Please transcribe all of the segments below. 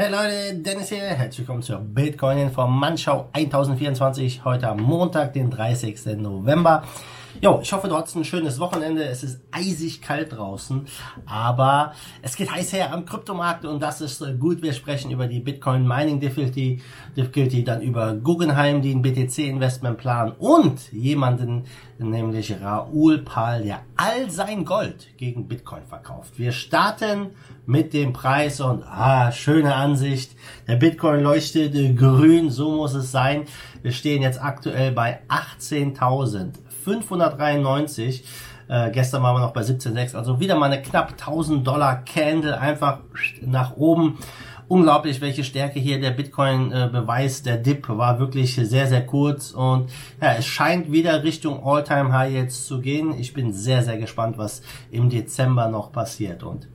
Hey Leute, Dennis hier. Herzlich willkommen zur Bitcoin Informantschau 1024. Heute am Montag, den 30. November. Jo, ich hoffe, du hattest ein schönes Wochenende. Es ist eisig kalt draußen, aber es geht heiß her am Kryptomarkt und das ist äh, gut. Wir sprechen über die Bitcoin Mining Difficulty, Difficulty dann über Guggenheim, die ein BTC Investment planen und jemanden, nämlich Raoul Pal, der all sein Gold gegen Bitcoin verkauft. Wir starten mit dem Preis und ah, schöne Ansicht. Der Bitcoin leuchtet grün, so muss es sein. Wir stehen jetzt aktuell bei 18.000. 593. Äh, gestern waren wir noch bei 17,6. Also wieder mal eine knapp 1000 Dollar Candle einfach nach oben. Unglaublich, welche Stärke hier der Bitcoin äh, beweist. Der Dip war wirklich sehr, sehr kurz und ja, es scheint wieder Richtung All-Time High jetzt zu gehen. Ich bin sehr, sehr gespannt, was im Dezember noch passiert und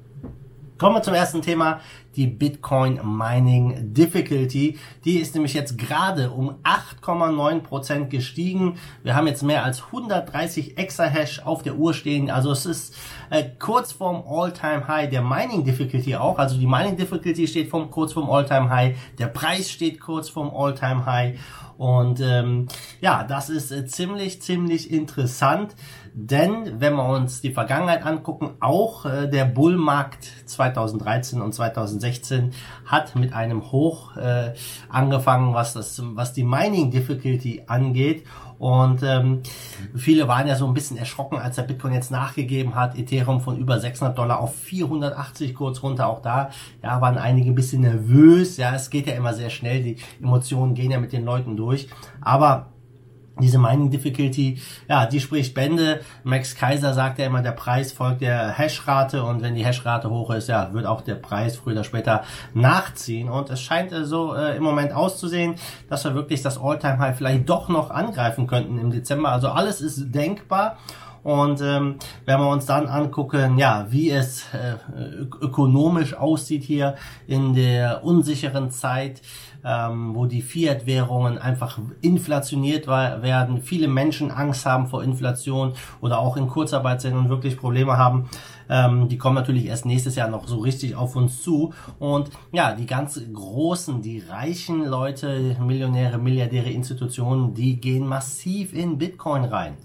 Kommen wir zum ersten Thema, die Bitcoin Mining Difficulty. Die ist nämlich jetzt gerade um 8,9% gestiegen. Wir haben jetzt mehr als 130 Exahash auf der Uhr stehen. Also es ist äh, kurz vorm All-Time High der Mining Difficulty auch. Also die Mining Difficulty steht vom, kurz vorm All-Time High. Der Preis steht kurz vorm All-Time High. Und ähm, ja, das ist äh, ziemlich, ziemlich interessant. Denn wenn wir uns die Vergangenheit angucken, auch äh, der Bullmarkt 2013 und 2016 hat mit einem Hoch äh, angefangen, was das, was die Mining Difficulty angeht. Und ähm, viele waren ja so ein bisschen erschrocken, als der Bitcoin jetzt nachgegeben hat. Ethereum von über 600 Dollar auf 480 kurz runter. Auch da ja, waren einige ein bisschen nervös. Ja, es geht ja immer sehr schnell. Die Emotionen gehen ja mit den Leuten durch. Aber diese Mining Difficulty, ja, die spricht Bände. Max Kaiser sagt ja immer, der Preis folgt der Hashrate und wenn die Hashrate hoch ist, ja, wird auch der Preis früher oder später nachziehen. Und es scheint äh, so äh, im Moment auszusehen, dass wir wirklich das Alltime High vielleicht doch noch angreifen könnten im Dezember. Also alles ist denkbar. Und ähm, wenn wir uns dann angucken, ja, wie es äh, ökonomisch aussieht hier in der unsicheren Zeit, ähm, wo die Fiat-Währungen einfach inflationiert werden, viele Menschen Angst haben vor Inflation oder auch in Kurzarbeit sind und wirklich Probleme haben, ähm, die kommen natürlich erst nächstes Jahr noch so richtig auf uns zu. Und ja, die ganz großen, die reichen Leute, Millionäre, Milliardäre, Institutionen, die gehen massiv in Bitcoin rein.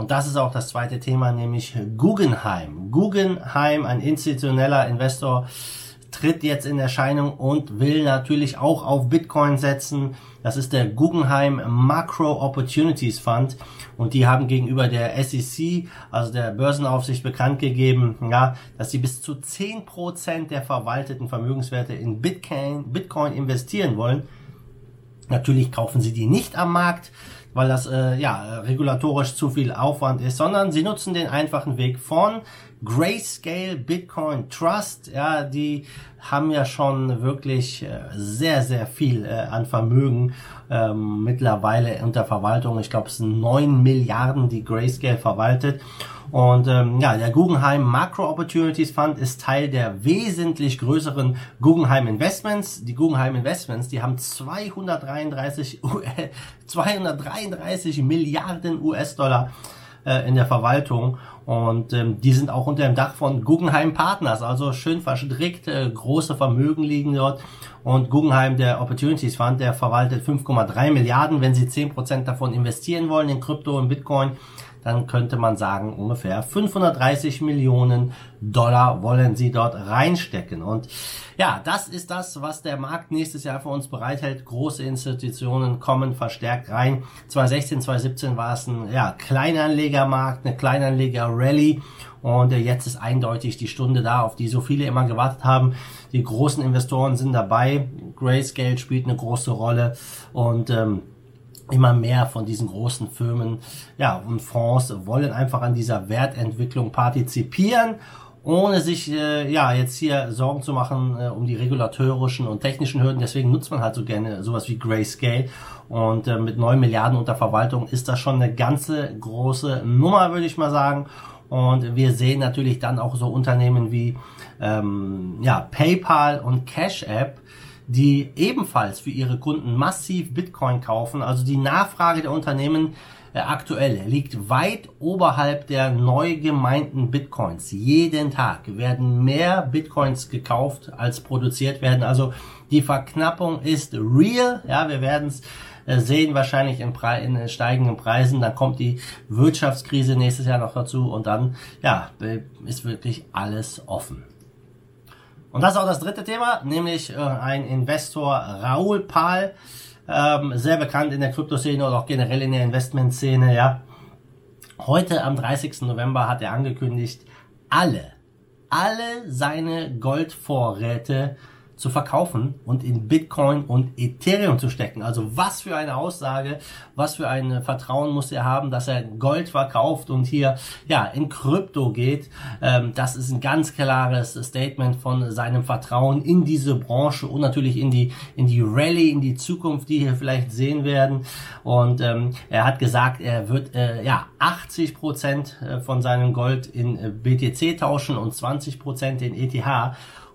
Und das ist auch das zweite Thema, nämlich Guggenheim. Guggenheim, ein institutioneller Investor, tritt jetzt in Erscheinung und will natürlich auch auf Bitcoin setzen. Das ist der Guggenheim Macro Opportunities Fund und die haben gegenüber der SEC, also der Börsenaufsicht, bekannt gegeben, ja, dass sie bis zu 10% der verwalteten Vermögenswerte in Bitcoin, Bitcoin investieren wollen. Natürlich kaufen sie die nicht am Markt, weil das äh, ja regulatorisch zu viel Aufwand ist, sondern sie nutzen den einfachen Weg von Grayscale Bitcoin Trust. Ja, die haben ja schon wirklich äh, sehr sehr viel äh, an Vermögen ähm, mittlerweile unter Verwaltung. Ich glaube, es sind neun Milliarden, die Grayscale verwaltet. Und ähm, ja, der Guggenheim Macro Opportunities Fund ist Teil der wesentlich größeren Guggenheim Investments. Die Guggenheim Investments, die haben 233, 233 Milliarden US-Dollar äh, in der Verwaltung. Und ähm, die sind auch unter dem Dach von Guggenheim Partners, also schön verstrickt, äh, große Vermögen liegen dort. Und Guggenheim, der Opportunities Fund, der verwaltet 5,3 Milliarden, wenn sie 10% davon investieren wollen in Krypto und Bitcoin, dann könnte man sagen, ungefähr 530 Millionen Dollar wollen sie dort reinstecken. Und ja, das ist das, was der Markt nächstes Jahr für uns bereithält. Große Institutionen kommen verstärkt rein. 2016, 2017 war es ein ja, Kleinanlegermarkt, eine Kleinanleger-Rally. Und jetzt ist eindeutig die Stunde da, auf die so viele immer gewartet haben. Die großen Investoren sind dabei. Grayscale spielt eine große Rolle. Und ähm, immer mehr von diesen großen Firmen ja, und Fonds wollen einfach an dieser Wertentwicklung partizipieren, ohne sich äh, ja jetzt hier Sorgen zu machen äh, um die regulatorischen und technischen Hürden. Deswegen nutzt man halt so gerne sowas wie Grayscale. Und äh, mit neun Milliarden unter Verwaltung ist das schon eine ganze große Nummer, würde ich mal sagen. Und wir sehen natürlich dann auch so Unternehmen wie ähm, ja, PayPal und Cash App, die ebenfalls für ihre Kunden massiv Bitcoin kaufen. Also die Nachfrage der Unternehmen äh, aktuell liegt weit oberhalb der neu gemeinten Bitcoins. Jeden Tag werden mehr Bitcoins gekauft als produziert werden. Also die Verknappung ist real. Ja, wir werden es äh, sehen wahrscheinlich in, Pre in steigenden Preisen. Dann kommt die Wirtschaftskrise nächstes Jahr noch dazu und dann ja ist wirklich alles offen. Und das ist auch das dritte Thema, nämlich äh, ein Investor Raoul Pahl, ähm, sehr bekannt in der Kryptoszene oder auch generell in der Investmentszene, ja. Heute am 30. November hat er angekündigt, alle, alle seine Goldvorräte zu verkaufen und in Bitcoin und Ethereum zu stecken. Also was für eine Aussage, was für ein Vertrauen muss er haben, dass er Gold verkauft und hier ja in Krypto geht. Ähm, das ist ein ganz klares Statement von seinem Vertrauen in diese Branche und natürlich in die in die Rallye, in die Zukunft, die wir vielleicht sehen werden. Und ähm, er hat gesagt, er wird äh, ja 80 Prozent äh, von seinem Gold in äh, BTC tauschen und 20 Prozent in ETH.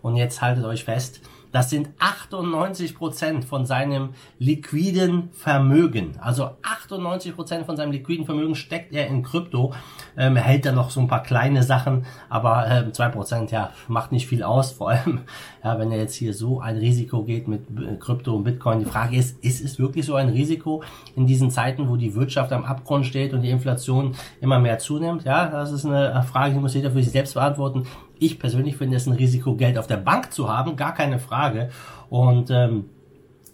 Und jetzt haltet euch fest, das sind 98 Prozent von seinem liquiden Vermögen. Also 98 Prozent von seinem liquiden Vermögen steckt er in Krypto. Ähm, er hält dann noch so ein paar kleine Sachen, aber äh, 2 Prozent, ja, macht nicht viel aus. Vor allem, ja, wenn er jetzt hier so ein Risiko geht mit äh, Krypto und Bitcoin. Die Frage ist, ist es wirklich so ein Risiko in diesen Zeiten, wo die Wirtschaft am Abgrund steht und die Inflation immer mehr zunimmt? Ja, das ist eine Frage, die muss jeder für sich selbst beantworten. Ich persönlich finde es ein Risiko, Geld auf der Bank zu haben, gar keine Frage. Und ähm,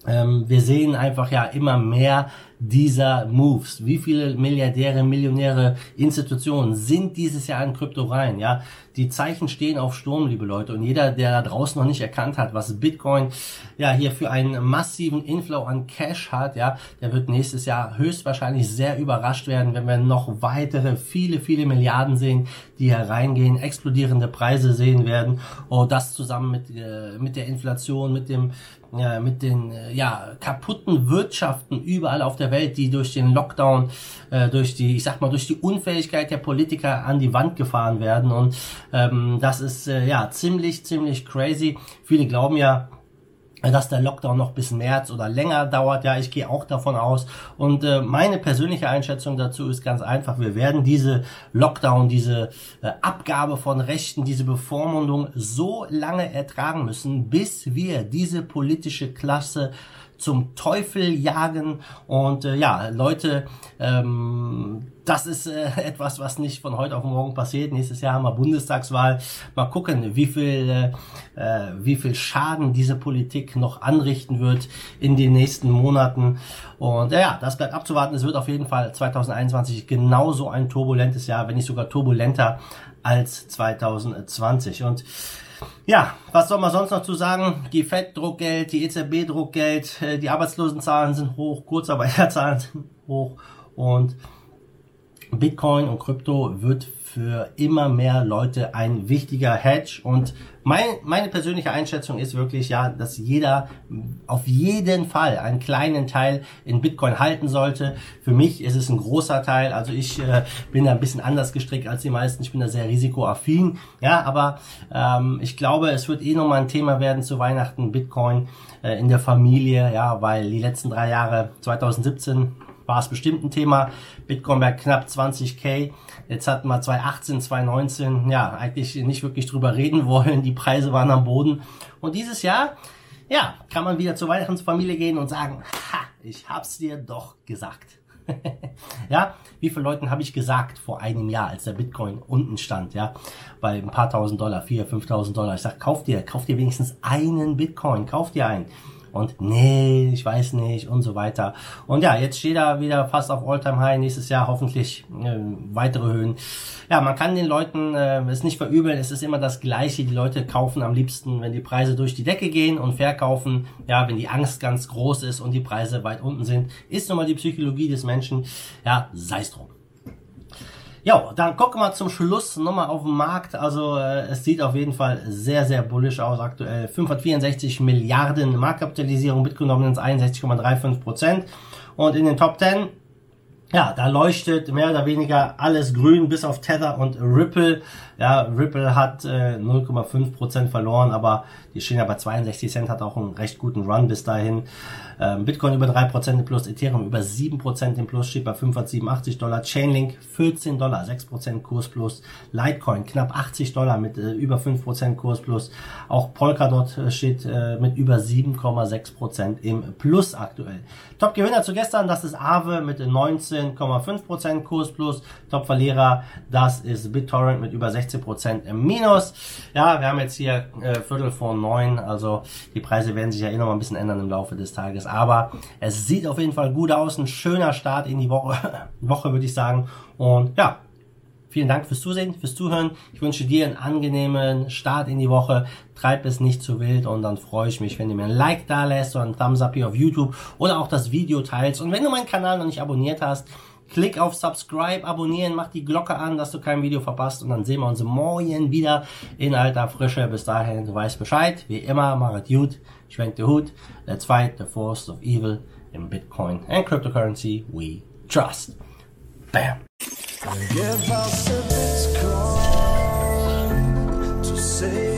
ähm, wir sehen einfach ja immer mehr dieser Moves. Wie viele Milliardäre, Millionäre, Institutionen sind dieses Jahr in Krypto rein? Ja, die Zeichen stehen auf Sturm, liebe Leute. Und jeder, der da draußen noch nicht erkannt hat, was Bitcoin ja hier für einen massiven Inflow an Cash hat, ja, der wird nächstes Jahr höchstwahrscheinlich sehr überrascht werden, wenn wir noch weitere viele, viele Milliarden sehen, die hereingehen, explodierende Preise sehen werden. Und das zusammen mit, äh, mit der Inflation, mit dem ja, mit den äh, ja, kaputten Wirtschaften überall auf der Welt, die durch den Lockdown, äh, durch die, ich sag mal, durch die Unfähigkeit der Politiker an die Wand gefahren werden. Und ähm, das ist äh, ja ziemlich, ziemlich crazy. Viele glauben ja, dass der Lockdown noch bis März oder länger dauert. Ja, ich gehe auch davon aus. Und äh, meine persönliche Einschätzung dazu ist ganz einfach. Wir werden diese Lockdown, diese äh, Abgabe von Rechten, diese Bevormundung so lange ertragen müssen, bis wir diese politische Klasse zum Teufel jagen. Und äh, ja, Leute, ähm, das ist äh, etwas, was nicht von heute auf morgen passiert. Nächstes Jahr haben wir Bundestagswahl. Mal gucken, wie viel, äh, äh, wie viel Schaden diese Politik noch anrichten wird in den nächsten Monaten. Und äh, ja, das bleibt abzuwarten. Es wird auf jeden Fall 2021 genauso ein turbulentes Jahr, wenn nicht sogar turbulenter als 2020. Und ja, was soll man sonst noch zu sagen? Die FED Druckgeld, die EZB Druckgeld, äh, die Arbeitslosenzahlen sind hoch, Kurzarbeiterzahlen sind hoch und Bitcoin und Krypto wird für immer mehr Leute ein wichtiger Hedge. Und mein, meine persönliche Einschätzung ist wirklich ja, dass jeder auf jeden Fall einen kleinen Teil in Bitcoin halten sollte. Für mich ist es ein großer Teil, also ich äh, bin da ein bisschen anders gestrickt als die meisten, ich bin da sehr risikoaffin, ja, aber ähm, ich glaube, es wird eh nochmal ein Thema werden zu Weihnachten Bitcoin äh, in der Familie, ja, weil die letzten drei Jahre 2017 war es bestimmt ein Thema. Bitcoin bei knapp 20k. Jetzt hatten wir 2018, 2019, ja, eigentlich nicht wirklich drüber reden wollen. Die Preise waren am Boden. Und dieses Jahr, ja, kann man wieder zur Weihnachtsfamilie gehen und sagen, ha, ich hab's dir doch gesagt. ja, wie viele Leuten habe ich gesagt vor einem Jahr, als der Bitcoin unten stand, ja, bei ein paar tausend Dollar, vier, fünftausend Dollar. Ich sag, kauf dir, kauf dir wenigstens einen Bitcoin, kauf dir einen und nee, ich weiß nicht und so weiter. Und ja, jetzt steht er wieder fast auf Alltime High, nächstes Jahr hoffentlich äh, weitere Höhen. Ja, man kann den Leuten äh, es nicht verübeln, es ist immer das Gleiche. Die Leute kaufen am liebsten, wenn die Preise durch die Decke gehen und verkaufen, ja, wenn die Angst ganz groß ist und die Preise weit unten sind, ist nun mal die Psychologie des Menschen. Ja, sei es drum. Ja, dann gucken wir zum Schluss nochmal auf den Markt. Also äh, es sieht auf jeden Fall sehr, sehr bullisch aus aktuell. 564 Milliarden Marktkapitalisierung, Bitcoin Dominance 61,35 Prozent. Und in den Top 10, ja, da leuchtet mehr oder weniger alles grün, bis auf Tether und Ripple. Ja, Ripple hat äh, 0,5% verloren, aber die stehen ja bei 62 Cent, hat auch einen recht guten Run bis dahin. Ähm, Bitcoin über 3% im Plus, Ethereum über 7% im Plus, steht bei 587 Dollar. Chainlink 14 Dollar, 6% Kurs plus. Litecoin knapp 80 Dollar mit äh, über 5% Kurs plus. Auch Polkadot äh, steht äh, mit über 7,6% im Plus aktuell. Top-Gewinner zu gestern, das ist Aave mit 19,5% Kurs plus. Top-Verlierer, das ist BitTorrent mit über 16% im Minus. Ja, wir haben jetzt hier äh, Viertel vor neun, also die Preise werden sich ja eh noch mal ein bisschen ändern im Laufe des Tages. Aber es sieht auf jeden Fall gut aus, ein schöner Start in die Woche, Woche würde ich sagen. Und ja, Vielen Dank fürs Zusehen, fürs Zuhören. Ich wünsche dir einen angenehmen Start in die Woche. Treib es nicht zu wild und dann freue ich mich, wenn du mir ein Like da lässt oder einen Thumbs up hier auf YouTube oder auch das Video teilst. Und wenn du meinen Kanal noch nicht abonniert hast, klick auf Subscribe, abonnieren, mach die Glocke an, dass du kein Video verpasst und dann sehen wir uns morgen wieder in alter Frische. Bis dahin, du weißt Bescheid. Wie immer, mach es gut, schwenk den Hut. Let's fight the force of evil in Bitcoin and cryptocurrency we trust. Bam. Give us a Bitcoin to save